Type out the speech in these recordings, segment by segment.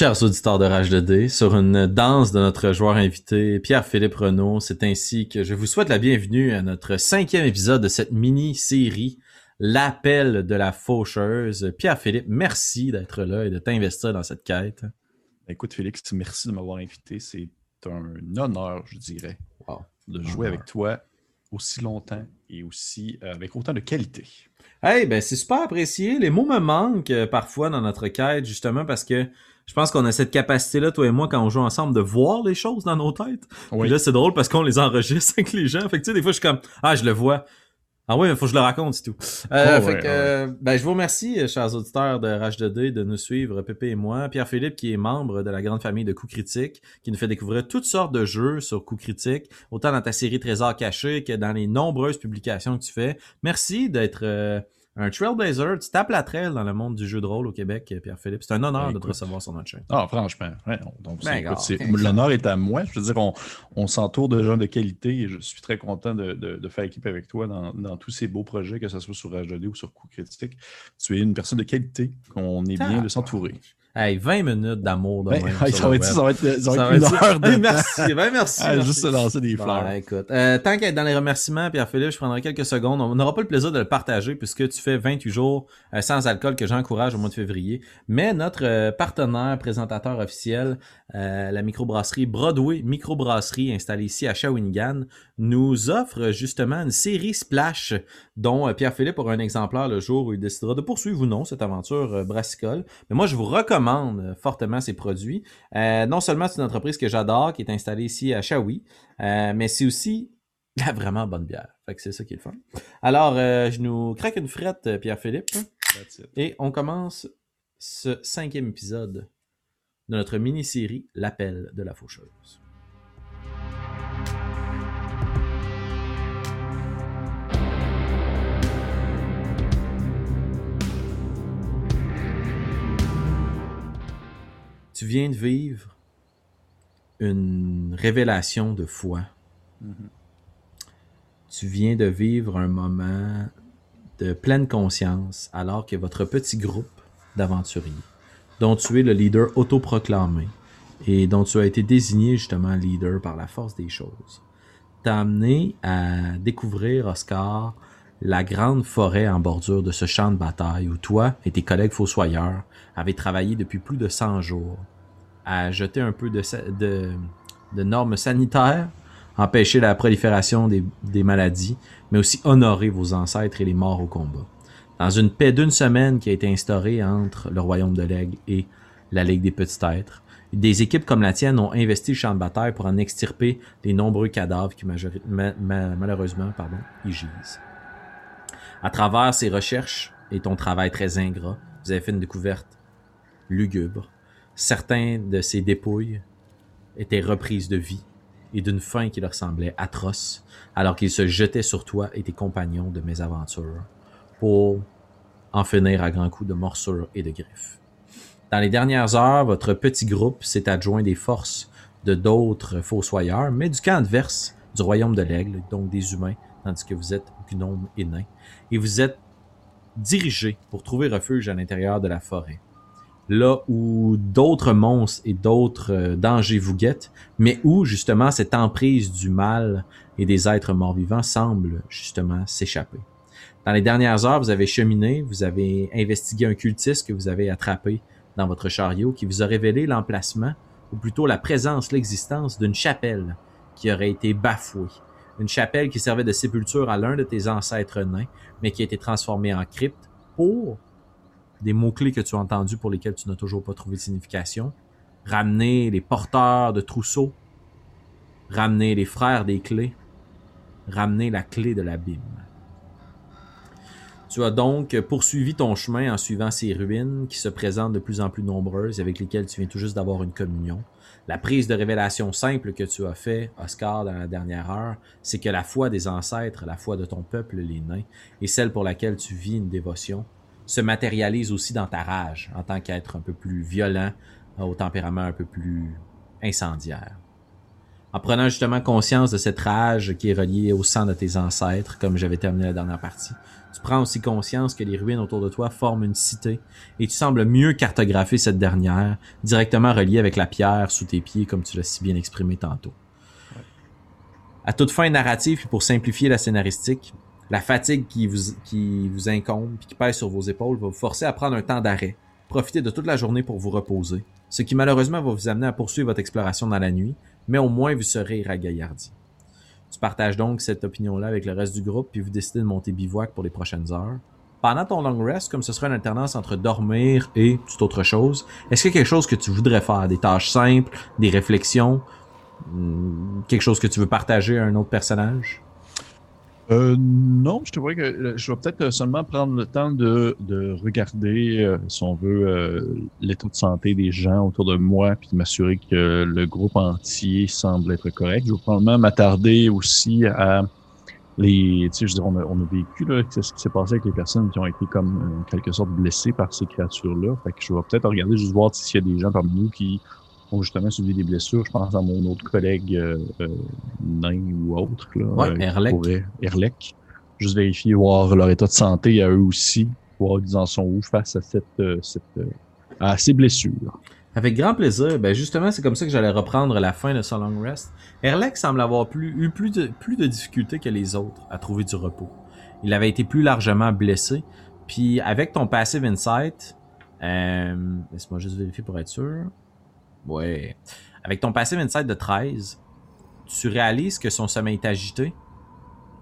Chers auditeurs de Rage de D, sur une danse de notre joueur invité, Pierre-Philippe Renaud, c'est ainsi que je vous souhaite la bienvenue à notre cinquième épisode de cette mini-série, L'appel de la faucheuse. Pierre-Philippe, merci d'être là et de t'investir dans cette quête. Écoute, Félix, merci de m'avoir invité. C'est un honneur, je dirais, de jouer avec toi aussi longtemps et aussi euh, avec autant de qualité. Hey, ben c'est super apprécié. Les mots me manquent euh, parfois dans notre quête, justement parce que je pense qu'on a cette capacité-là, toi et moi, quand on joue ensemble, de voir les choses dans nos têtes. Oui. là, c'est drôle parce qu'on les enregistre avec les gens. Fait que tu sais, des fois, je suis comme Ah, je le vois. Ah oui, il faut que je le raconte, c'est tout. Euh, oh, fait que, euh, ben, je vous remercie, euh, chers auditeurs de Rage 2D, de nous suivre, Pépé et moi. Pierre-Philippe, qui est membre de la grande famille de Coup Critique, qui nous fait découvrir toutes sortes de jeux sur Coup Critique, autant dans ta série Trésors cachés que dans les nombreuses publications que tu fais. Merci d'être euh, un trailblazer. Tu tapes la trail dans le monde du jeu de rôle au Québec, Pierre-Philippe. C'est un honneur ben, de te recevoir sur notre chaîne. Ah, franchement. donc, ben, l'honneur est à moi. Je veux dire, on, on s'entoure de gens de qualité et je suis très content de, de, de faire équipe avec toi dans, dans, tous ces beaux projets, que ce soit sur H2D ou sur Coup Critique. Tu es une personne de qualité qu'on est bien de s'entourer. Hey, 20 minutes d'amour de ben, même, ça, va être, ça, va être, ça, va être, une heure de Merci, ben merci. Ah, juste se lancer des fleurs. Bon, écoute, euh, tant qu'être dans les remerciements, Pierre-Philippe, je prendrai quelques secondes. On n'aura pas le plaisir de le partager puisque tu fais 28 jours euh, sans alcool que j'encourage au mois de février. Mais notre euh, partenaire, présentateur officiel, euh, la microbrasserie Broadway Microbrasserie installée ici à Shawinigan, nous offre justement une série Splash dont euh, Pierre-Philippe aura un exemplaire le jour où il décidera de poursuivre ou non cette aventure euh, brassicole. Mais moi, je vous recommande euh, fortement ces produits. non seulement c'est une entreprise que j'adore, qui est installée ici à Shawi, mais c'est aussi la vraiment bonne bière. Fait que c'est ça qui est le fun. Alors, je nous craque une frette, Pierre-Philippe. Et on commence ce cinquième épisode de notre mini-série L'appel de la faucheuse. tu viens de vivre une révélation de foi. Tu viens de vivre un moment de pleine conscience alors que votre petit groupe d'aventuriers, dont tu es le leader autoproclamé et dont tu as été désigné justement leader par la force des choses, t'a amené à découvrir, Oscar, la grande forêt en bordure de ce champ de bataille où toi et tes collègues fossoyeurs avez travaillé depuis plus de 100 jours à jeter un peu de, normes sanitaires, empêcher la prolifération des, maladies, mais aussi honorer vos ancêtres et les morts au combat. Dans une paix d'une semaine qui a été instaurée entre le royaume de l'aigle et la Ligue des petits êtres, des équipes comme la tienne ont investi le champ de bataille pour en extirper les nombreux cadavres qui malheureusement pardon, y gisent. À travers ces recherches et ton travail très ingrat, vous avez fait une découverte lugubre. Certains de ces dépouilles étaient reprises de vie et d'une faim qui leur semblait atroce, alors qu'ils se jetaient sur toi et tes compagnons de mésaventures pour en finir à grands coups de morsures et de griffes. Dans les dernières heures, votre petit groupe s'est adjoint des forces de d'autres fossoyeurs, mais du camp adverse du royaume de l'aigle, donc des humains, tandis que vous êtes gnome et nain, et vous êtes dirigé pour trouver refuge à l'intérieur de la forêt. Là où d'autres monstres et d'autres euh, dangers vous guettent, mais où justement cette emprise du mal et des êtres morts-vivants semble justement s'échapper. Dans les dernières heures, vous avez cheminé, vous avez investigué un cultiste que vous avez attrapé dans votre chariot qui vous a révélé l'emplacement, ou plutôt la présence, l'existence d'une chapelle qui aurait été bafouée une chapelle qui servait de sépulture à l'un de tes ancêtres nains, mais qui a été transformée en crypte pour des mots-clés que tu as entendus pour lesquels tu n'as toujours pas trouvé de signification. Ramener les porteurs de trousseaux, ramener les frères des clés, ramener la clé de l'abîme. Tu as donc poursuivi ton chemin en suivant ces ruines qui se présentent de plus en plus nombreuses et avec lesquelles tu viens tout juste d'avoir une communion. La prise de révélation simple que tu as fait, Oscar, dans la dernière heure, c'est que la foi des ancêtres, la foi de ton peuple, les nains, et celle pour laquelle tu vis une dévotion, se matérialise aussi dans ta rage en tant qu'être un peu plus violent, au tempérament un peu plus incendiaire. En prenant justement conscience de cette rage qui est reliée au sang de tes ancêtres, comme j'avais terminé la dernière partie, tu prends aussi conscience que les ruines autour de toi forment une cité et tu sembles mieux cartographier cette dernière, directement reliée avec la pierre sous tes pieds, comme tu l'as si bien exprimé tantôt. À toute fin narrative, et pour simplifier la scénaristique, la fatigue qui vous, qui vous incombe et qui pèse sur vos épaules va vous forcer à prendre un temps d'arrêt, profiter de toute la journée pour vous reposer, ce qui malheureusement va vous amener à poursuivre votre exploration dans la nuit, mais au moins vous serez ragaillardi. Tu partages donc cette opinion-là avec le reste du groupe, puis vous décidez de monter bivouac pour les prochaines heures. Pendant ton long rest, comme ce sera une alternance entre dormir et toute autre chose, est-ce qu'il y a quelque chose que tu voudrais faire? Des tâches simples, des réflexions, hmm, quelque chose que tu veux partager à un autre personnage? Euh, non, je te vois que euh, je vais peut-être euh, seulement prendre le temps de, de regarder, euh, si on veut, l'état de santé des gens autour de moi, puis m'assurer que le groupe entier semble être correct. Je vais probablement m'attarder aussi à les, tu sais, je veux dire, on a, on a vécu là, ce qui s'est passé avec les personnes qui ont été comme en quelque sorte blessées par ces créatures-là. Fait que je vais peut-être regarder juste voir s'il y a des gens parmi nous qui ont justement subi des blessures. Je pense à mon autre collègue euh, euh nain ou autre. Là, ouais, euh, Erlec. Erlec. Juste vérifier, voir leur état de santé à eux aussi, voir ils en sont où face à cette, euh, cette à ces blessures. Avec grand plaisir. Ben justement, c'est comme ça que j'allais reprendre la fin de ce long rest. Erlec semble avoir plus, eu plus de, plus de difficultés que les autres à trouver du repos. Il avait été plus largement blessé. Puis avec ton passive insight, euh, laisse-moi juste vérifier pour être sûr. Ouais. Avec ton passive insight de 13, tu réalises que son sommeil est agité.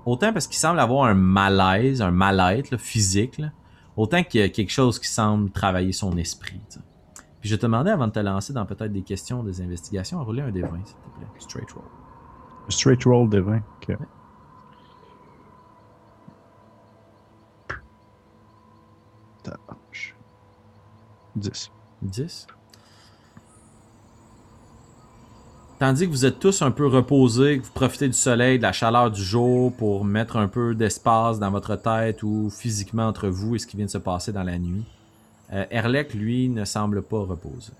Autant parce qu'il semble avoir un malaise, un mal-être physique, autant qu'il y a quelque chose qui semble travailler son esprit. Puis je te demandais avant de te lancer dans peut-être des questions, des investigations, à rouler un des 20, s'il te plaît. Straight roll. Straight roll des 20, ok. 10. 10? Tandis que vous êtes tous un peu reposés, que vous profitez du soleil, de la chaleur du jour pour mettre un peu d'espace dans votre tête ou physiquement entre vous et ce qui vient de se passer dans la nuit, euh, lui, ne semble pas reposer.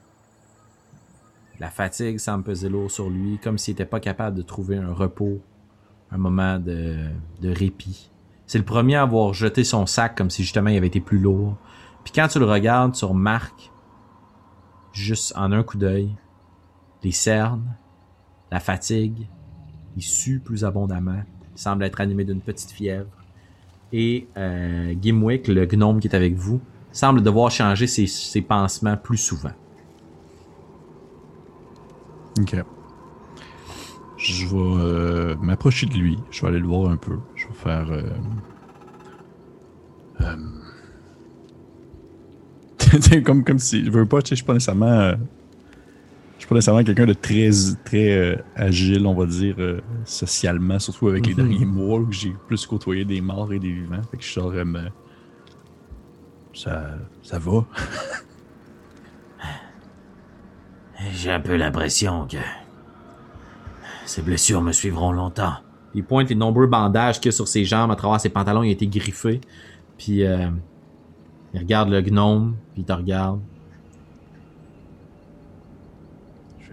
La fatigue semble peser lourd sur lui, comme s'il n'était pas capable de trouver un repos, un moment de, de répit. C'est le premier à avoir jeté son sac comme si justement il avait été plus lourd. Puis quand tu le regardes, tu remarques, juste en un coup d'œil, les cernes, la fatigue, il sue plus abondamment, il semble être animé d'une petite fièvre. Et euh, Gimwick, le gnome qui est avec vous, semble devoir changer ses, pansements plus souvent. Ok. Je vais euh, m'approcher de lui. Je vais aller le voir un peu. Je vais faire. Euh, euh, comme, comme si. Je veux pas, tu sais, je suis pas nécessairement pas nécessairement quelqu'un de très, très euh, agile, on va dire, euh, socialement, surtout avec les mhm. derniers mois où j'ai plus côtoyé des morts et des vivants. Fait que je saurais me. Ça, ça va. j'ai un peu l'impression que. Ces blessures me suivront longtemps. Il pointe les nombreux bandages qu'il y a sur ses jambes à travers ses pantalons, il a été griffé. Puis euh, il regarde le gnome, puis il te regarde.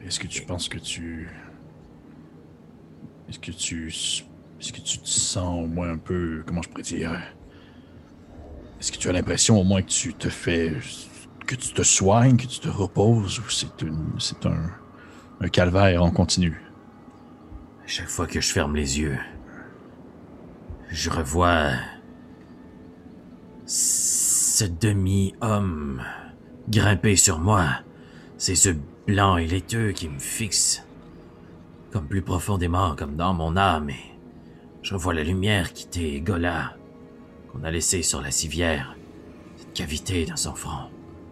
Est-ce que tu penses que tu. Est-ce que tu. Est-ce que tu te sens au moins un peu. Comment je pourrais dire Est-ce que tu as l'impression au moins que tu te fais. que tu te soignes, que tu te reposes ou c'est une. c'est un. un calvaire en continu? Chaque fois que je ferme les yeux, je revois. ce demi-homme grimper sur moi. C'est yeux blanc et laiteux qui me fixe, comme plus profondément, comme dans mon âme, et je vois la lumière quitter Gola, qu'on a laissé sur la civière, cette cavité dans son front.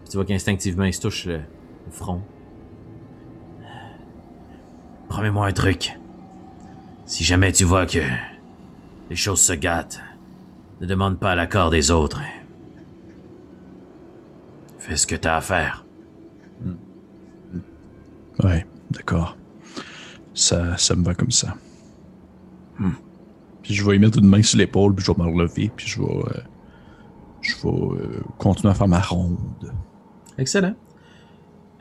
Tu vois qu'instinctivement, il se touche le, front. Promets-moi un truc. Si jamais tu vois que les choses se gâtent, ne demande pas l'accord des autres. Fais ce que t'as à faire. Ouais, d'accord. Ça, ça me va comme ça. Hmm. Puis je vais y mettre une main sur l'épaule, puis je vais me relever, puis je vais, euh, je vais euh, continuer à faire ma ronde. Excellent.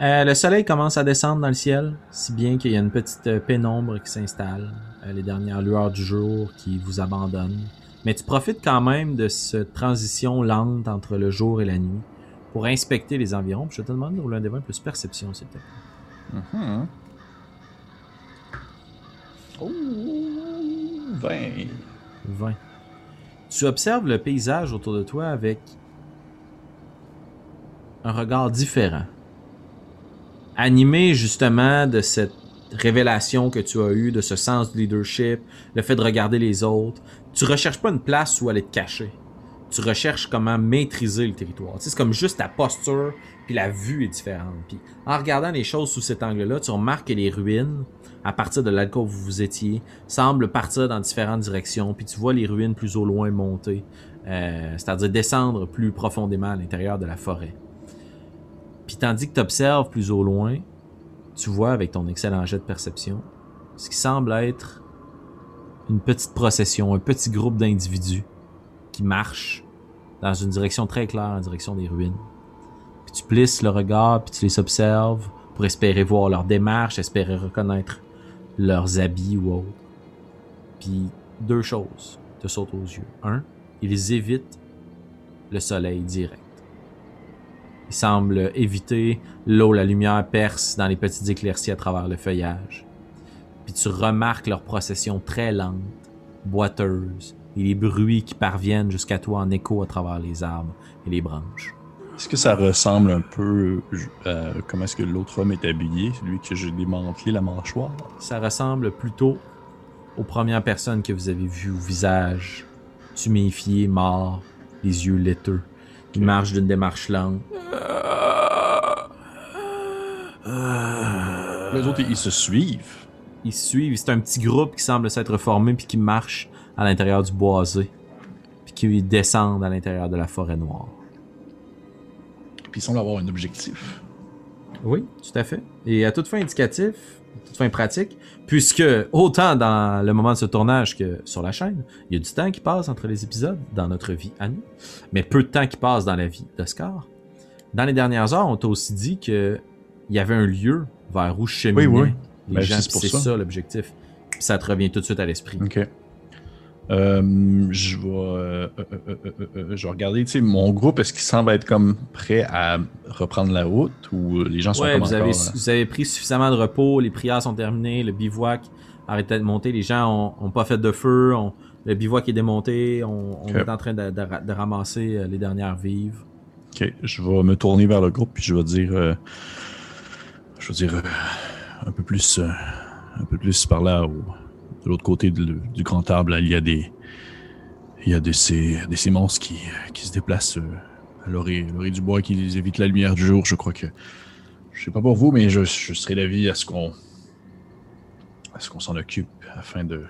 Euh, le soleil commence à descendre dans le ciel, si bien qu'il y a une petite pénombre qui s'installe, les dernières lueurs du jour qui vous abandonnent. Mais tu profites quand même de cette transition lente entre le jour et la nuit pour inspecter les environs. je te demande de rouler un des plus perception, s'il te plaît. Mm-hmm. Oh, 20. 20. Tu observes le paysage autour de toi avec un regard différent animé justement de cette révélation que tu as eue, de ce sens de leadership, le fait de regarder les autres, tu recherches pas une place où aller te cacher. Tu recherches comment maîtriser le territoire. C'est comme juste ta posture, puis la vue est différente. Puis en regardant les choses sous cet angle-là, tu remarques que les ruines, à partir de l'alcôve où vous étiez, semblent partir dans différentes directions. Puis tu vois les ruines plus au loin monter, euh, c'est-à-dire descendre plus profondément à l'intérieur de la forêt. Puis tandis que tu observes plus au loin, tu vois avec ton excellent jet de perception ce qui semble être une petite procession, un petit groupe d'individus qui marchent dans une direction très claire, en direction des ruines. Tu plisses le regard, puis tu les observes pour espérer voir leur démarche, espérer reconnaître leurs habits ou autres. Puis deux choses te sautent aux yeux. Un, ils évitent le soleil direct. Il semble éviter l'eau, la lumière perce dans les petites éclaircies à travers le feuillage. Puis tu remarques leur procession très lente, boiteuse, et les bruits qui parviennent jusqu'à toi en écho à travers les arbres et les branches. Est-ce que ça ressemble un peu à comment est-ce que l'autre homme est habillé, celui que j'ai démantelé la mâchoire? Ça ressemble plutôt aux premières personnes que vous avez vues au visage tuméfié, mort, les yeux laiteux. Il marche d'une démarche lente. Les autres, ils se suivent. Ils suivent. C'est un petit groupe qui semble s'être formé puis qui marche à l'intérieur du boisé. Puis qui descendent à l'intérieur de la forêt noire. Puis ils semblent avoir un objectif. Oui, tout à fait. Et à toute fin indicatif, toute fin pratique, puisque autant dans le moment de ce tournage que sur la chaîne, il y a du temps qui passe entre les épisodes dans notre vie à nous, mais peu de temps qui passe dans la vie d'Oscar. Dans les dernières heures, on t'a aussi dit que il y avait un lieu vers où cheminaient oui, oui. les ben, gens. C'est ça, l'objectif. Puis ça te revient tout de suite à l'esprit. Ok. Euh, je vais, euh, euh, je vais regarder, tu sais, mon groupe, est-ce qu'il semble être comme prêt à reprendre la route ou les gens sont ouais, vous avez, vous avez pris suffisamment de repos, les prières sont terminées, le bivouac arrête de monter, les gens ont, pas fait de feu, le bivouac est démonté, on, est en train de, ramasser les dernières vives. Ok, je vais me tourner vers le groupe puis je vais dire, je veux dire, un peu plus, un peu plus par là de l'autre côté du grand arbre, il y a des, il y a de ces, ces monstres qui, qui se déplacent euh, à l'orée du bois, qui évitent la lumière du jour. Je crois que, je sais pas pour vous, mais je, je serais d'avis à ce qu'on, à ce qu'on s'en occupe afin de,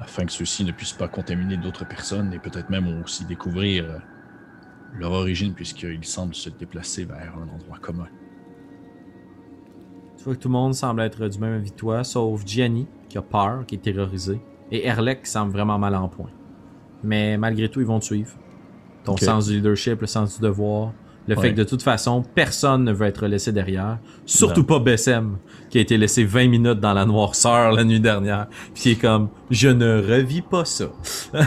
afin que ceux-ci ne puissent pas contaminer d'autres personnes et peut-être même aussi découvrir euh, leur origine puisqu'ils semblent se déplacer vers un endroit commun. Tu vois que tout le monde semble être du même avis que toi, sauf Gianni, qui a peur, qui est terrorisé, et Erlek, qui semble vraiment mal en point. Mais malgré tout, ils vont te suivre. Ton sens du leadership, le sens du devoir, le fait que de toute façon, personne ne veut être laissé derrière. Surtout pas Bessem, qui a été laissé 20 minutes dans la noirceur la nuit dernière. Puis qui est comme, je ne revis pas ça.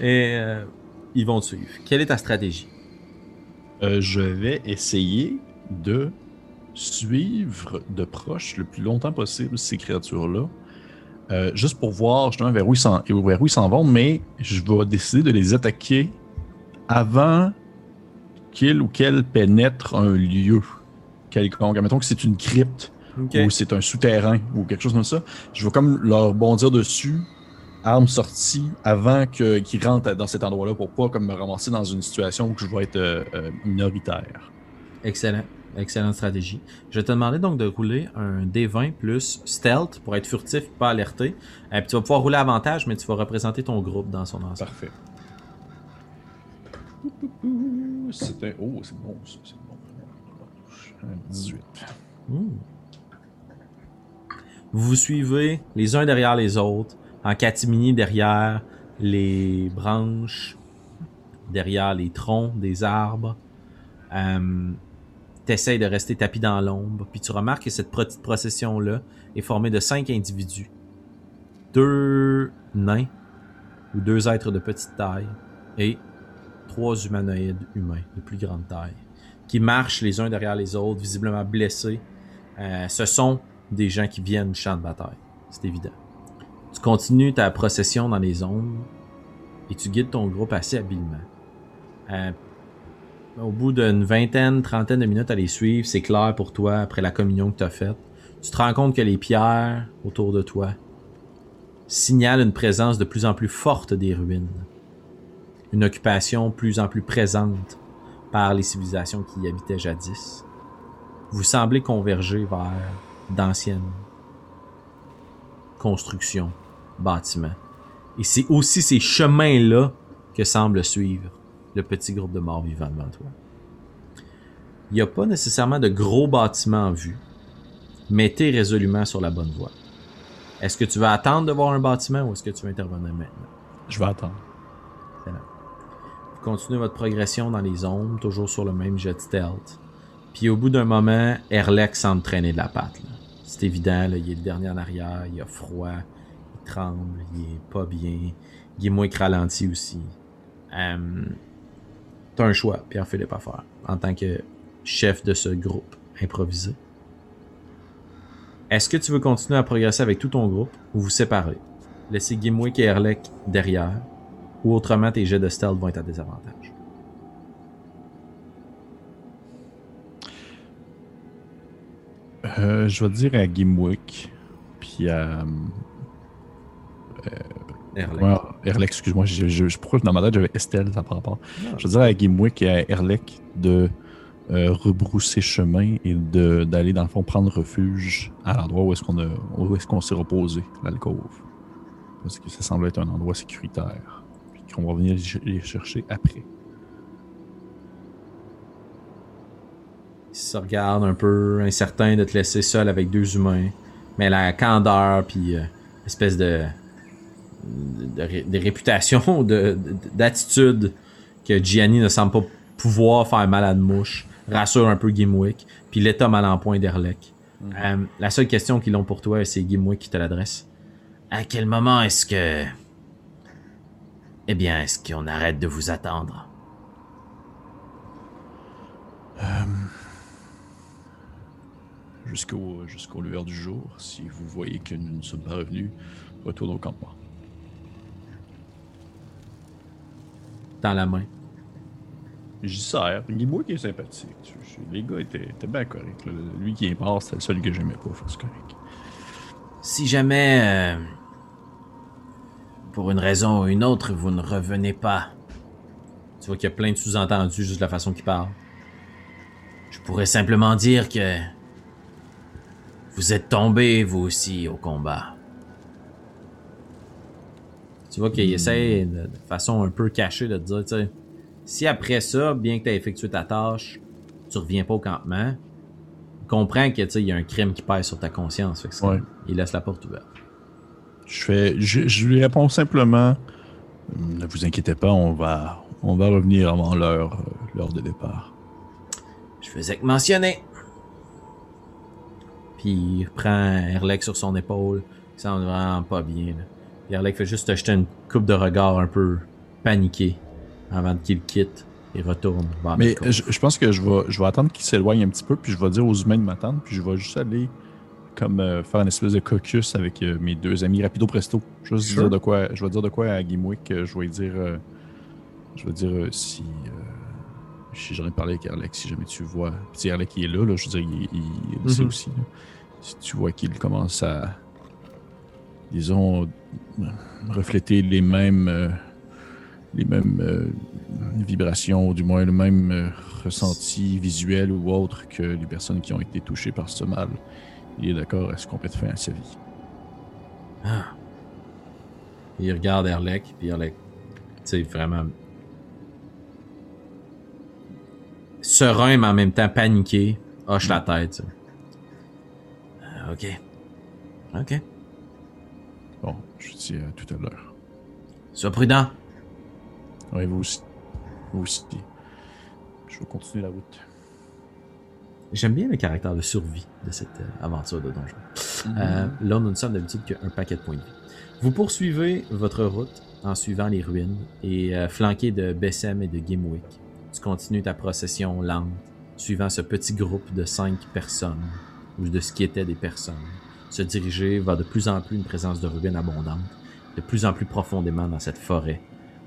Et euh, ils vont te suivre. Quelle est ta stratégie? Euh, je vais essayer de suivre de proche le plus longtemps possible ces créatures-là. Euh, juste pour voir justement vers où, ils s'en vont, mais je vais décider de les attaquer avant qu'ils ou qu'elles pénètrent un lieu quelconque. Mettons que c'est une crypte ou c'est un souterrain ou quelque chose comme ça. Je vais comme leur bondir dessus, armes sorties, avant qu'ils rentrent dans cet endroit-là pour pas comme me ramasser dans une situation où je vais être euh, euh, minoritaire. Excellent. Excellente stratégie. Je vais te demander donc de rouler un D20 plus stealth pour être furtif, pas alerté. Et euh, puis tu vas pouvoir rouler avantage, mais tu vas représenter ton groupe dans son ensemble. Parfait. C'était. Oh, c'est bon, c'est bon. 18. Hmm. Vous vous suivez les uns derrière les autres, en catimini derrière les branches, derrière les troncs des arbres. Euh, t'essayes de rester tapis dans l'ombre, puis tu remarques que cette petite procession-là est formée de cinq individus. Deux nains, ou deux êtres de petite taille, et trois humanoïdes humains de plus grande taille, qui marchent les uns derrière les autres, visiblement blessés. Euh, ce sont des gens qui viennent du champ de bataille, c'est évident. Tu continues ta procession dans les ombres, et tu guides ton groupe assez habilement. Euh, au bout d'une vingtaine, trentaine de minutes à les suivre, c'est clair pour toi après la communion que tu as faite. Tu te rends compte que les pierres autour de toi signalent une présence de plus en plus forte des ruines. Une occupation plus en plus présente par les civilisations qui y habitaient jadis. Vous semblez converger vers d'anciennes constructions, bâtiments. Et c'est aussi ces chemins-là que semble suivre le petit groupe de morts vivants devant toi. Il n'y a pas nécessairement de gros bâtiments en vue, mais tu es résolument sur la bonne voie. Est-ce que tu vas attendre de voir un bâtiment ou est-ce que tu vas intervenir maintenant? Je vais attendre. Vous continuez votre progression dans les ombres, toujours sur le même jet stealth. Puis au bout d'un moment, Erlek semble traîner de la patte. C'est évident, là, il est le dernier en arrière, il a froid, il tremble, il est pas bien, il est moins que ralenti aussi. Euh, T'as un choix, Pierre-Philippe, à faire, en tant que chef de ce groupe improvisé. Est-ce que tu veux continuer à progresser avec tout ton groupe ou vous séparer? Laisser Gimwick et Erlek derrière, ou autrement tes jets de stealth vont être à désavantage. Euh, je vais dire à Gimwick, puis à. Euh, Erlek. excuse-moi. Je, je, je, pourquoi dans ma tête j'avais Estelle, ça par rapport. Je veux dire à Gimwick et à Erlek de euh, rebrousser chemin et d'aller dans le fond prendre refuge à l'endroit où est-ce qu'on est-ce qu'on s'est reposé, l'alcôve. Parce que ça semble être un endroit sécuritaire. Puis qu'on va venir les chercher après. Il se regarde un peu incertain de te laisser seul avec deux humains. Mais la candeur puis euh, espèce de de, réputation, d'attitude que Gianni ne semble pas pouvoir faire mal à une mouche, rassure un peu Gimwick, puis l'état mal en point d'Erlek. Mhm. Euh, la seule question qu'ils ont pour toi, c'est Gimwick qui te l'adresse. À quel moment est-ce que... Eh bien, est-ce qu'on arrête de vous attendre? Euh, jusqu'au jusqu'au lueur du jour, si vous voyez que nous ne sommes pas revenus, retourne au campement. Dans la main. J'y sers. Guimau qui est sympathique. Les gars étaient, bien corrects. Lui qui est mort, c'était le seul que j'aimais pas. C'est correct. Si jamais, euh, pour une raison ou une autre, vous ne revenez pas. Tu vois qu'il y a plein de sous-entendus juste de la façon qu'il parle. Je pourrais simplement dire que vous êtes tombé, vous aussi, au combat. Tu vois qu'il essaie de, façon un peu cachée de te dire, tu sais, si après ça, bien que tu aies effectué ta tâche, tu reviens pas au campement, comprends que il y a un crime qui pèse sur ta conscience. Fait que Il laisse la porte ouverte. Je fais, je, lui réponds simplement, ne vous inquiétez pas, on va, on va revenir avant l'heure, euh, l'heure de départ. Je faisais que mentionner. Puis il prend Erlek sur son épaule. Il semble vraiment pas bien. Là. Yarlek fait juste acheter une coupe de regard un peu paniqué avant qu'il quitte et retourne Mais je, pense que je vais, je vais attendre qu'il s'éloigne un petit peu, puis je vais dire aux humains de m'attendre, puis je vais juste aller comme euh, faire une espèce de caucus avec euh, mes deux amis rapido presto. Juste dire de quoi, je vais dire de quoi à Gimwick, euh, je vais dire, je vais dire si, si j'en ai parlé avec Erlek, si jamais tu vois, puis Erlek il est là, là, je veux dire, il, il, sait mhm. aussi. Si tu vois qu'il commence à, disons, refléter les mêmes, euh, les mêmes euh, vibrations, ou du moins le même euh, ressenti visuel ou autre que les personnes qui ont été touchées par ce mal. Il est d'accord à ce qu'on mettre fin à sa vie. Ah. Il regarde Erlek, puis Erlek, tu sais, vraiment serein, mais en même temps paniqué, hoche la tête. ok. Ok. Je vous dis à tout à l'heure. Sois prudent. Oui, vous aussi. Vous aussi. Je vais continuer la route. J'aime bien le caractère de survie de cette euh, aventure de donjon. Mhm. Euh, là, nous ne sommes d'habitude qu'un paquet de points de vie. Vous poursuivez votre route en suivant les ruines et euh, flanqué de Bessem et de Gimwick. Tu continues ta procession lente, suivant ce petit groupe de cinq personnes, ou de ce qui était des personnes, se diriger vers de plus en plus une présence de ruines abondante, de plus en plus profondément dans cette forêt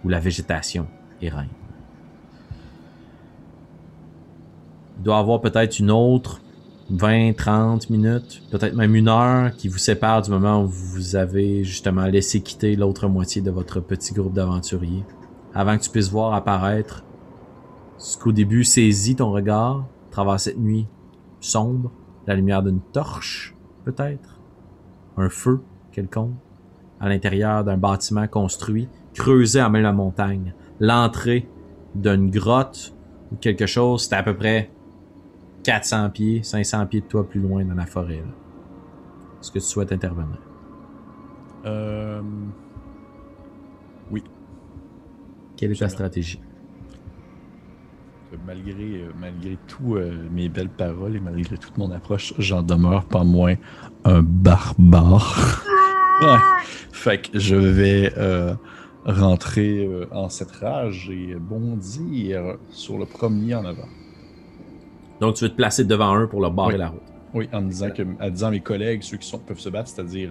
où la végétation est. Il doit avoir peut-être une autre 20, 30 minutes, peut-être même une heure qui vous sépare du moment où vous avez justement laissé quitter l'autre moitié de votre petit groupe d'aventuriers. Avant que tu puisses voir apparaître ce qu'au début saisit ton regard, travers cette nuit sombre, la lumière d'une torche, peut-être, un feu quelconque, à l'intérieur d'un bâtiment construit, creusé à main la montagne, l'entrée d'une grotte ou quelque chose, c'était à peu près 400 pieds, 500 pieds de toi plus loin dans la forêt. Est-ce que tu souhaites intervenir? Euh... Oui. Quelle est ta stratégie? Malgré, euh, malgré tout euh, mes belles paroles et malgré toute mon approche, j'en demeure pas moins un barbare. ouais. Fait que je vais euh, rentrer en cette rage et bondir sur le premier en avant. Donc, tu veux te placer devant eux pour leur barrer la route. Oui, en disant, que, en disant à mes collègues, ceux qui sont, peuvent se battre, c'est-à-dire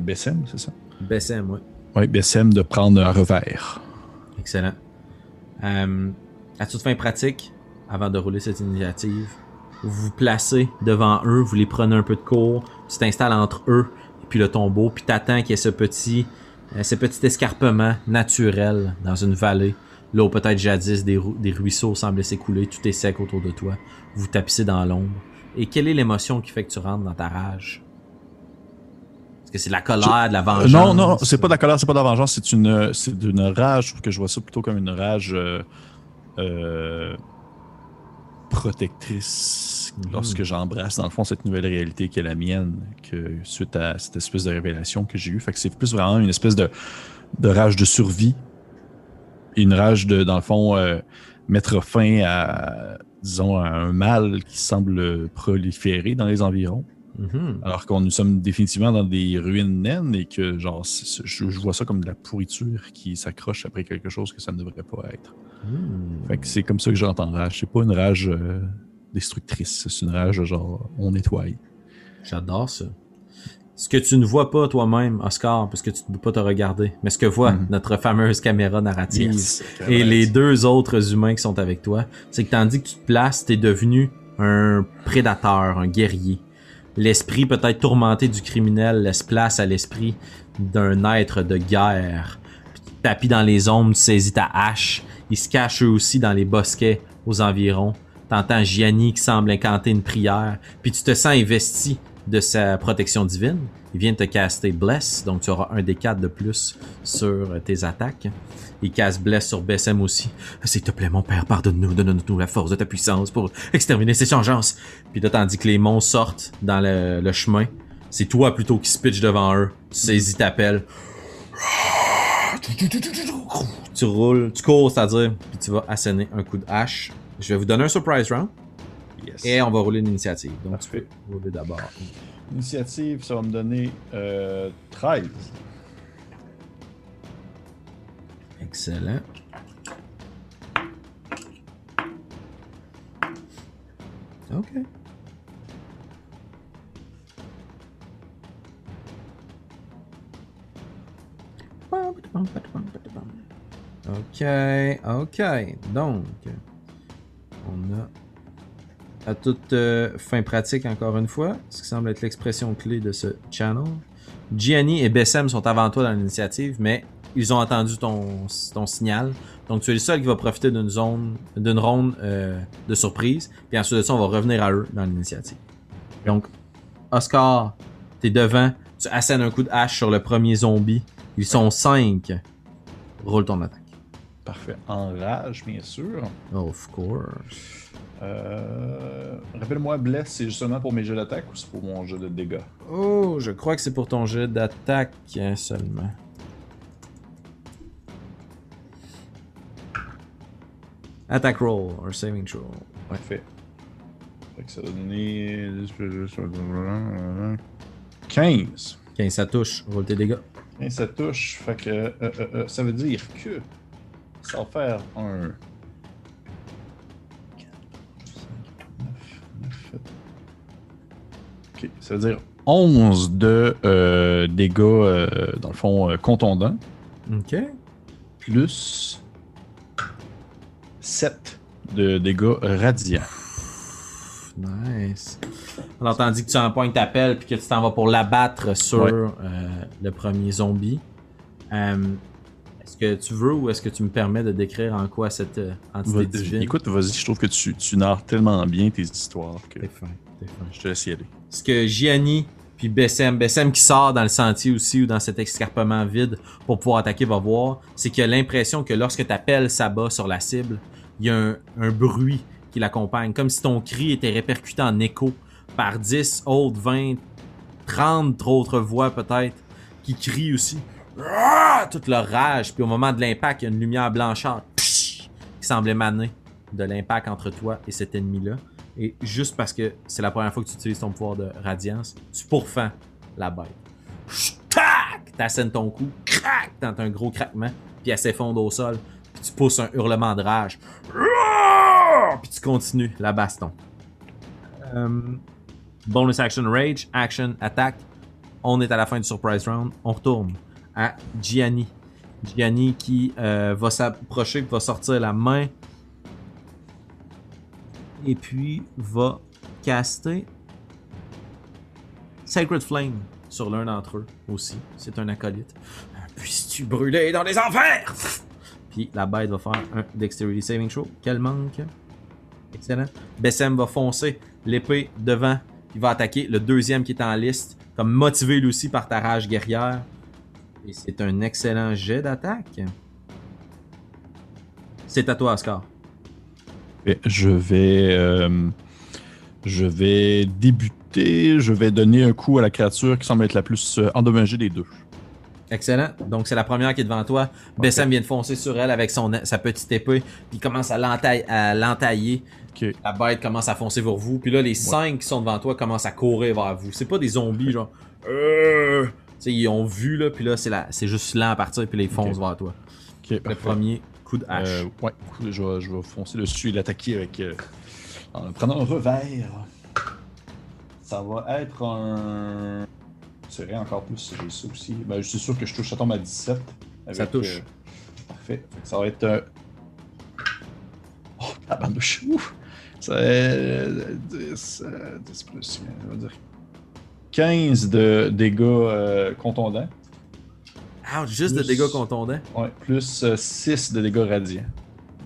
Bessem, c'est ça? Bessem, oui. Oui, Bessem de prendre un revers. Excellent. À toute fin pratique, avant de rouler cette initiative, vous vous placez devant eux, vous les prenez un peu de cours, tu t'installes entre eux et puis le tombeau, puis t'attends qu'il y ait ce petit, euh, ce petit escarpement naturel dans une vallée Là où peut-être jadis des, des ruisseaux semblaient s'écouler, tout est sec autour de toi. Vous tapissez dans l'ombre. Et quelle est l'émotion qui fait que tu rentres dans ta rage? Est-ce que c'est de la colère, de la vengeance? non, non, c'est pas de la colère, c'est pas de la vengeance, c'est une, c'est d'une rage. Je trouve que je vois ça plutôt comme une rage euh, euh, protectrice mm. lorsque j'embrasse, dans le fond, cette nouvelle réalité qui est la mienne, que suite à cette espèce de révélation que j'ai eue. Fait que c'est plus vraiment une espèce de, de rage de survie une rage de, dans le fond, euh, mettre fin à, disons, à un mal qui semble proliférer dans les environs. Mm-hmm. Alors qu'on nous sommes définitivement dans des ruines naines et que, genre, je, vois ça comme de la pourriture qui s'accroche après quelque chose que ça ne devrait pas être. Mm. Fait que c'est comme ça que j'entends rage. C'est pas une rage euh, destructrice, c'est une rage genre, on nettoie. J'adore ça ce que tu ne vois pas toi-même, Oscar, parce que tu ne peux pas te regarder, mais ce que voit mhm. notre fameuse caméra narrative et les deux autres humains qui sont avec toi, c'est que tandis que tu te places, tu es devenu un prédateur, un guerrier. L'esprit peut-être tourmenté du criminel laisse place à l'esprit d'un être de guerre. Puis dans les ombres, tu saisis ta hache. Ils se cachent eux aussi dans les bosquets aux environs. T'entends Gianni qui semble incanter une prière. Puis tu te sens investi de sa protection divine. Il vient de te caster Bless, donc tu auras un des quatre de plus sur tes attaques. Il casse Bless sur Bessem aussi. S'il te plaît, mon père, pardonne-nous, donne-nous la force de ta puissance pour exterminer ces changences. Puis là, tandis que les monstres sortent dans le, chemin, c'est toi plutôt qui se pitch devant eux. Tu saisis ta pelle. Tu roules, tu cours, c'est-à-dire, puis tu vas asséner un coup de hache. Je vais vous donner un surprise round. Et on va rouler une initiative. Donc, tu peux rouler d'abord. Initiative, ça va me donner euh, 13. Excellent. OK. OK, OK. Donc, à toute euh, fin pratique, encore une fois, ce qui semble être l'expression clé de ce channel. Gianni et Bessem sont avant toi dans l'initiative, mais ils ont entendu ton, ton signal. Donc tu es le seul qui va profiter d'une zone, d'une ronde euh, de surprise. Puis ensuite de ça, on va revenir à eux dans l'initiative. Donc, Oscar, t'es devant, tu assènes un coup de hache sur le premier zombie. Ils sont cinq. Roule ton attaque. Parfait. En rage, bien sûr. Of course. Euh, rappelle-moi, Bless, c'est justement pour mes jeux d'attaque ou c'est pour mon jeu de dégâts? Oh, je crois que c'est pour ton jeu d'attaque hein, seulement. Attack roll or saving throw. Parfait. Fait que ça va donner. 15. 15, ça touche. Roule tes dégâts. 15, ça touche. Fait que euh, euh, euh, ça veut dire que ça va faire un. 4, 5, 9, 9. Ok, ça veut dire 11 de euh, dégâts, euh, dans le fond, euh, contondants. Ok. Plus 7 de dégâts radiants. Nice. Alors, tandis que tu empoignes ta pelle puis que tu t'en vas pour l'abattre sur Ouais. euh, le premier zombie, euh, est-ce que tu veux ou est-ce que tu me permets de décrire en quoi cette euh, entité divine? Écoute, vas-y, je trouve que tu, tu narres tellement bien tes histoires que T'es fin, t'es fin. je te laisse y aller. Ce que Gianni puis Bessem, Bessem qui sort dans le sentier aussi ou dans cet escarpement vide pour pouvoir attaquer va voir, c'est qu'il a l'impression que lorsque ta pelle s'abat sur la cible, il y a un, un bruit qui l'accompagne, comme si ton cri était répercuté en écho par 10 autres, 20, 30 autres voix peut-être, qui crient aussi. Ah! Toute leur rage, puis au moment de l'impact, il y a une lumière blanchâtre qui semble émaner de l'impact entre toi et cet ennemi-là. Et juste parce que c'est la première fois que tu utilises ton pouvoir de radiance, tu pourfends la bête. Tac! T'assènes ton cou, crac! T'entends un gros craquement, puis elle s'effondre au sol, puis tu pousses un hurlement de rage. Roar! Puis tu continues la baston. Euh, bonus action rage, action attack. On est à la fin du surprise round. On retourne à Gianni. Gianni qui euh, va s'approcher, va sortir la main et puis va caster Sacred Flame sur l'un d'entre eux aussi. C'est un acolyte. Puisses-tu brûler dans les enfers? Puis la bête va faire un Dexterity Saving Throw. Quel manque? Excellent. Bessem va foncer l'épée devant. Il va attaquer le deuxième qui est en liste, comme motivé lui aussi par ta rage guerrière. Et c'est un excellent jet d'attaque. C'est à toi, Oscar. Et Je vais. euh, je vais débuter. Je vais donner un coup à la créature qui semble être la plus euh, endommagée des deux. Excellent. Donc, c'est la première qui est devant toi. Bessem vient de foncer sur elle avec son, sa petite épée. Puis il commence à l'entailler. La bête commence à foncer vers vous. Puis là, les cinq qui sont devant toi commencent à courir vers vous. C'est pas des zombies, genre. Euh... Sais, ils ont vu, là. Puis là, c'est la... c'est juste lent à partir. Puis là, ils foncent vers toi. Ok, Le parfait. premier coup de hache. Euh, ouais, je vais, je vais foncer dessus et l'attaquer avec. euh, en prenant un revers. Ça va être un. C'est vrai encore plus j'ai ça aussi. Ben, je suis sûr que je touche, ça tombe à 17. avec, Ça touche. euh, parfait. Ça va être. euh, Oh, la bandouche. Ouf! Ça euh, 10, euh, 10 plus. euh, On va dire 15 de dégâts euh, contondants. Ouch, juste de dégâts contondants. Ouais, plus 6 de dégâts radiants.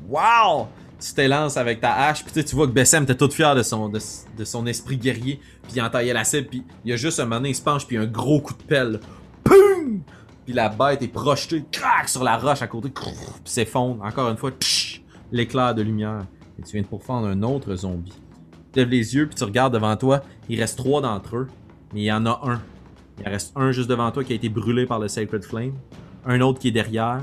Wow! Tu t'élances avec ta hache, puis tu vois que Bessem était tout fier de son, de, de son esprit guerrier, puis il entaillait la cible, puis il y a juste un moment donné, il se penche, puis un gros coup de pelle. Poum! Puis la bête est projetée, crac, sur la roche à côté, puis s'effondre. Encore une fois, l'éclair de lumière. Et tu viens de pourfendre un autre zombie. Tu lèves les yeux, puis tu regardes devant toi, il reste trois d'entre eux, mais il y en a un. Il reste un juste devant toi qui a été brûlé par le Sacred Flame, un autre qui est derrière,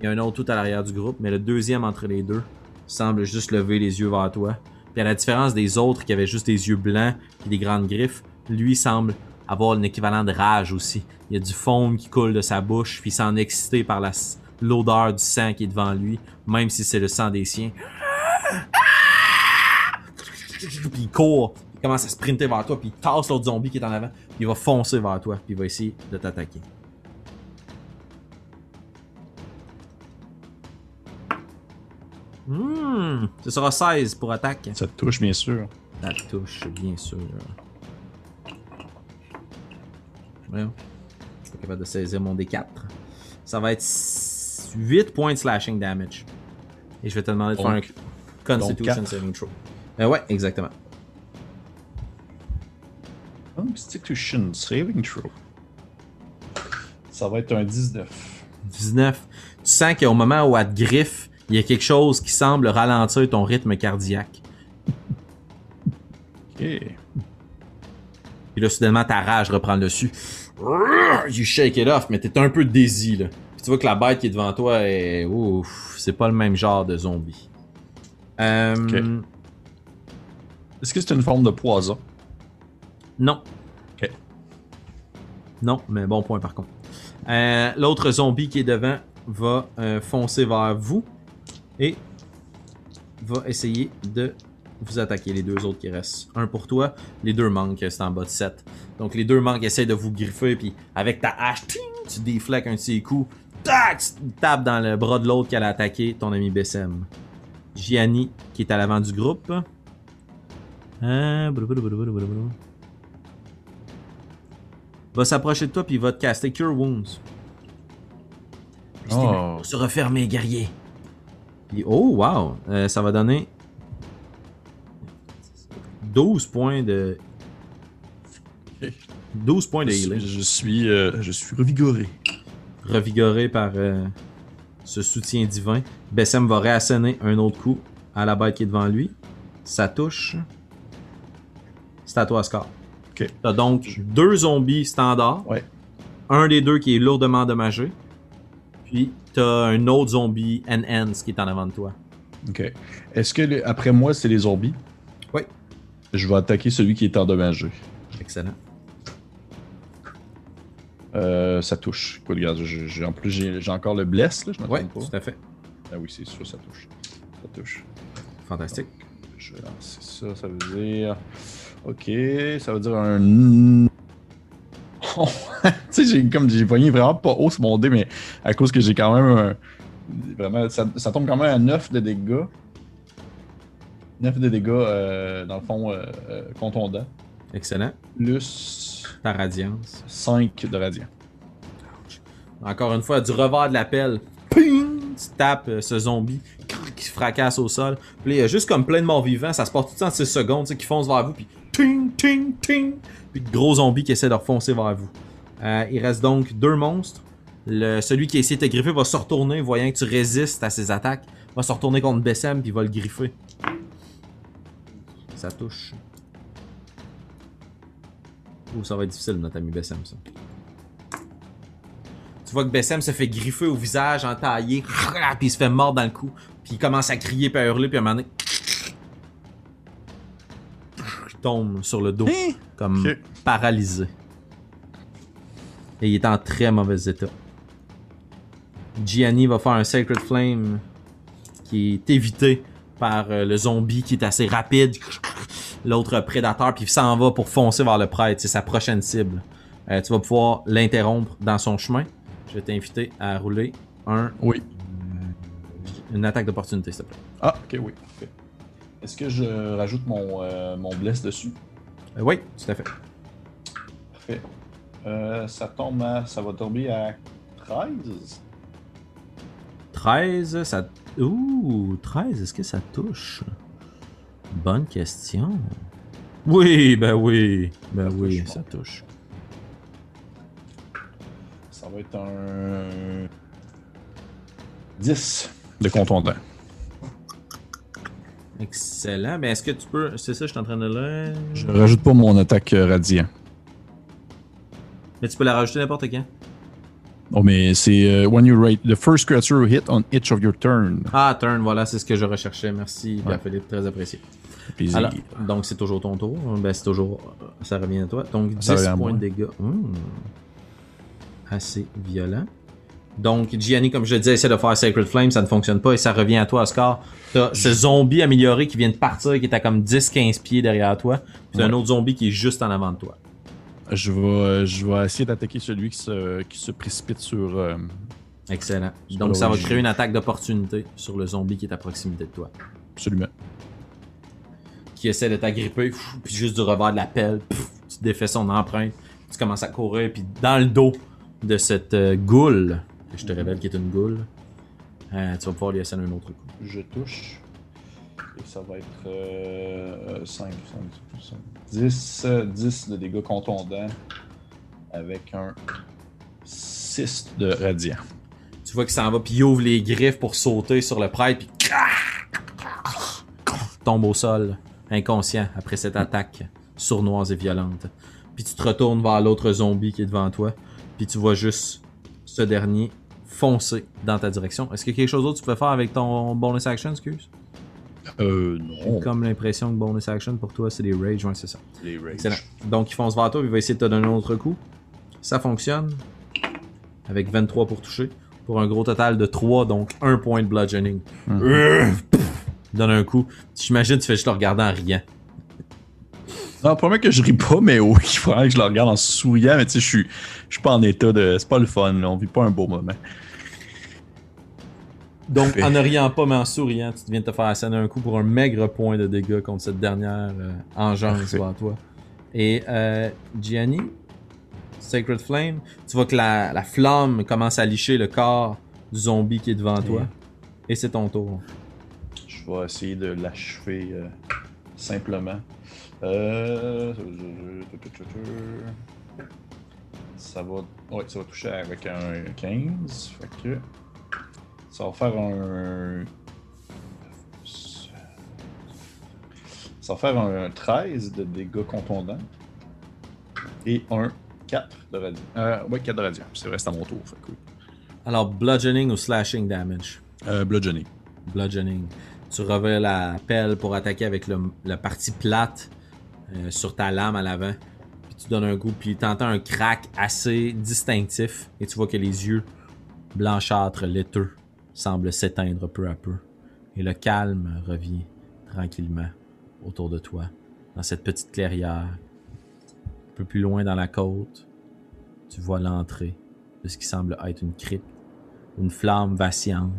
il y a un autre tout à l'arrière du groupe, mais le deuxième entre les deux semble juste lever les yeux vers toi. Puis à la différence des autres qui avaient juste des yeux blancs et des grandes griffes, lui semble avoir un équivalent de rage aussi. Il y a du foam qui coule de sa bouche, puis il s'en est excité par la- l'odeur du sang qui est devant lui, même si c'est le sang des siens. Puis il court, il commence à sprinter vers toi, puis il tasse l'autre zombie qui est en avant, puis il va foncer vers toi, puis il va essayer de t'attaquer. Hmm, ce sera 16 pour attaque. Ça te touche, bien sûr. La touche, bien sûr. Voyons. Je suis pas capable de saisir mon D4. Ça va être 8 points de slashing damage. Et je vais te demander de faire un Constitution saving throw. Euh, ouais, exactement. Constitution saving throw. Ça va être un 19. 19. Tu sens qu'au moment où elle te griffe, il y a quelque chose qui semble ralentir ton rythme cardiaque. Ok. Puis là, soudainement, ta rage reprend le dessus. You shake it off, mais t'es un peu désy, là. Puis tu vois que la bête qui est devant toi est. Ouf, c'est pas le même genre de zombie. Euh. Est-ce que c'est une forme de poison? Non. Ok. Non, mais bon point par contre. Euh, L'autre zombie qui est devant va euh, foncer vers vous et va essayer de vous attaquer, les deux autres qui restent. Un pour toi, les deux manquent, c'est en bas de 7. Donc les deux manquent essaient de vous griffer, puis avec ta hache, tu défleques un de ses coups, tac, tu tapes dans le bras de l'autre qui allait attaquer ton ami Bessem. Gianni, qui est à l'avant du groupe. Blablabla. Va s'approcher de toi, puis il va te caster Cure Wounds. Oh. Se refermer, guerrier. Puis, oh, wow! Euh, ça va donner 12 points de. Ok. 12 points de Je, healing. je suis, euh, je suis revigoré. Revigoré par euh, ce soutien divin. Bessem va réasséner un autre coup à la bête qui est devant lui. Ça touche. C'est à toi, Scar. T'as donc deux zombies standards. Ouais. Un des deux qui est lourdement endommagé. Puis t'as un autre zombie NN qui est en avant de toi. Ok. Est-ce que après moi, c'est les zombies? Oui. Je vais attaquer celui qui est endommagé. Excellent. Euh, ça touche. Écoute, regarde, en plus, j'ai j'ai encore le bless, là, je me Ouais, trompe tout pas. à fait. Ah oui, c'est sûr, ça touche. Ça touche. Fantastique. Je vais lancer ça, ça veut dire. Ok, ça veut dire un. Oh, tu sais, j'ai comme j'ai pogné vraiment pas haut sur mon dé, mais à cause que j'ai quand même un. Vraiment, ça, ça tombe quand même à 9 de dégâts. 9 de dégâts, euh, dans le fond, euh, euh, contondant. Excellent. Plus Ta radiance. 5 de radiant. Encore une fois, du revers de la pelle. Ping! Tu tapes ce zombie qui se fracasse au sol. Puis il y a juste comme plein de morts vivants. Ça se passe tout le temps en 6 secondes, qui foncent vers vous. Puis ting, ting, ting. Puis de gros zombies qui essaient de refoncer vers vous. Euh, il reste donc deux monstres. Celui qui a essayé de te griffer va se retourner, voyant que tu résistes à ses attaques. Va se retourner contre Bessem, puis va le griffer. Ça touche. Ouh, ça va être difficile, notre ami Bessem, ça. Tu vois que Bessem se fait griffer au visage, entaillé, puis il se fait mordre dans le cou. Puis il commence à crier, puis à hurler, puis à un moment donné, il tombe sur le dos, comme Ok. paralysé. Et il est en très mauvais état. Gianni va faire un Sacred Flame qui est évité par euh, le zombie qui est assez rapide. L'autre prédateur, puis il s'en va pour foncer vers le prêtre. C'est sa prochaine cible. Euh, tu vas pouvoir l'interrompre dans son chemin. Je vais t'inviter à rouler un, Oui. une attaque d'opportunité, s'il te plaît. Ah, ok, oui. Est-ce que je rajoute mon, euh, mon bless dessus? Euh, oui, tout à fait. Parfait. Euh, ça tombe à. Ça va tomber à 13. 13, ça. Ouh, 13, est-ce que ça touche? Bonne question. Oui, ben oui. Ben Ça oui, touche, ça touche. Ça va être un. 10 de contondant. Excellent. Mais est-ce que tu peux. C'est ça, je suis en train de le. Je rajoute pas mon attaque euh, radiant. Mais tu peux la rajouter n'importe quand. Oh, mais c'est euh, when you rate the first creature hit on each of your turn. Ah, turn, voilà, c'est ce que je recherchais. Merci, Ouais. Philippe, très apprécié. Alors, donc c'est toujours ton tour. Ben, c'est toujours. Ça revient à toi. Donc 10 Ça revient à points de dégâts. Hmm. Assez violent. Donc, Gianni, comme je le disais, essaie de faire Sacred Flame, ça ne fonctionne pas et ça revient à toi, Oscar. T'as ce zombie amélioré qui vient de partir, qui est à comme 10-15 pieds derrière toi. Puis t'as un Ouais. autre zombie qui est juste en avant de toi. Je vais, euh, je vais essayer d'attaquer celui qui se, qui se précipite sur. euh, Excellent. Donc, ça va créer une attaque d'opportunité sur le zombie qui est à proximité de toi. absolument. qui essaie de t'agripper, puis juste du revers de la pelle, pff, tu défais son empreinte, tu commences à courir, puis dans le dos de cette euh, goule, que je te révèle qui est une goule, euh, tu vas pouvoir lui asséner un autre coup. Je touche. Et ça va être euh, 5, 5, 10, euh, 10 de dégâts contondants avec un 6 de radiant. Tu vois qu'il s'en va, puis il ouvre les griffes pour sauter sur le prêtre, puis tombe au sol, inconscient, après cette attaque sournoise et violente. Puis tu te retournes vers l'autre zombie qui est devant toi, puis tu vois juste ce dernier foncer dans ta direction. Est-ce qu'il y a quelque chose d'autre que tu peux faire avec ton bonus action, excuse? Euh, non. Comme l'impression que bonus action pour toi, c'est des rage. Ouais, c'est ça. Les rage. Excellent. Donc, il fonce vers toi, il va essayer de te donner un autre coup. Ça fonctionne. Avec 23 pour toucher. Pour un gros total de 3, donc 1 point de bludgeoning. Mhm. Il donne un coup. J'imagine que tu fais juste le regarder en riant. Non, pas que je ris pas, mais oui, il faudrait que je le regarde en souriant, mais tu sais, je suis, je suis pas en état de. C'est pas le fun, là. on vit pas un beau moment. Donc, en ne riant pas, mais en souriant, tu viens de te faire asséner un coup pour un maigre point de dégâts contre cette dernière euh, engeance devant toi. Et euh, Gianni, Sacred Flame, tu vois que la, la flamme commence à licher le corps du zombie qui est devant toi. Et c'est ton tour. Je vais essayer de l'achever euh, simplement. Euh... Ça va... Ouais, ça va toucher avec un 15. Fait que... Ça va faire un... Ça va faire un 13 de dégâts contondants. Et un 4 de radiant. Euh, ouais, 4 de radiant. C'est vrai, c'est à mon tour. Fait que oui. Alors, bludgeoning ou slashing damage? Euh, bludgeoning. Bludgeoning. Tu revers la pelle pour attaquer avec le, la partie plate euh, sur ta lame à l'avant. Puis tu donnes un coup, puis t'entends un crack assez distinctif. Et tu vois que les yeux blanchâtres, laiteux, semblent s'éteindre peu à peu. Et le calme revient tranquillement autour de toi, dans cette petite clairière. Un peu plus loin dans la côte, tu vois l'entrée de ce qui semble être une crypte. Une flamme vacillante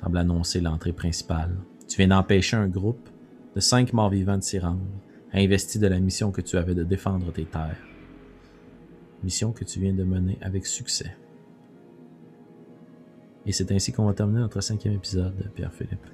semble annoncer l'entrée principale. Tu viens d'empêcher un groupe de cinq morts vivants de s'y rendre, investi de la mission que tu avais de défendre tes terres. Mission que tu viens de mener avec succès. Et c'est ainsi qu'on va terminer notre cinquième épisode, Pierre-Philippe.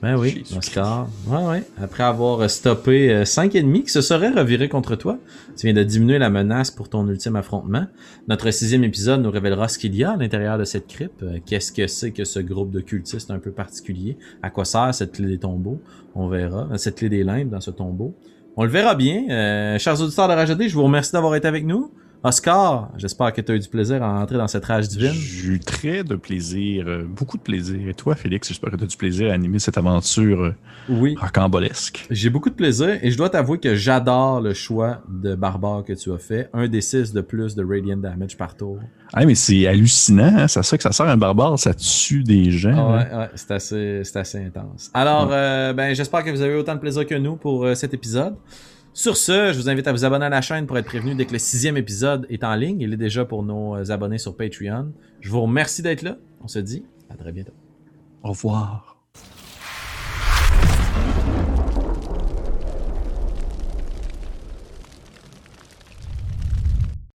Ben oui. Oscar. Ouais, ouais. Après avoir stoppé euh, cinq ennemis qui se seraient revirés contre toi, tu viens de diminuer la menace pour ton ultime affrontement. Notre sixième épisode nous révélera ce qu'il y a à l'intérieur de cette crypte. Euh, Qu'est-ce que c'est que ce groupe de cultistes un peu particulier? À quoi sert cette clé des tombeaux? On verra. Euh, Cette clé des limbes dans ce tombeau. On le verra bien. Euh, chers auditeurs de Rajouter, je vous remercie d'avoir été avec nous. Oscar, j'espère que tu as eu du plaisir à entrer dans cette rage divine. J'ai eu très de plaisir, euh, beaucoup de plaisir. Et toi, Félix, j'espère que tu as du plaisir à animer cette aventure euh, Oui. rocambolesque. J'ai beaucoup de plaisir et je dois t'avouer que j'adore le choix de barbare que tu as fait. Un des six de plus de Radiant Damage par tour. Ah, mais c'est hallucinant, hein? ça, ça que ça sert un barbare, ça tue des gens. Ah hein? ouais, ouais, c'est assez, c'est assez intense. Alors, euh, ben, j'espère que vous avez eu autant de plaisir que nous pour cet épisode. Sur ce, je vous invite à vous abonner à la chaîne pour être prévenu dès que le sixième épisode est en ligne. Il est déjà pour nos euh, abonnés sur Patreon. Je vous remercie d'être là. On se dit à très bientôt. Au revoir.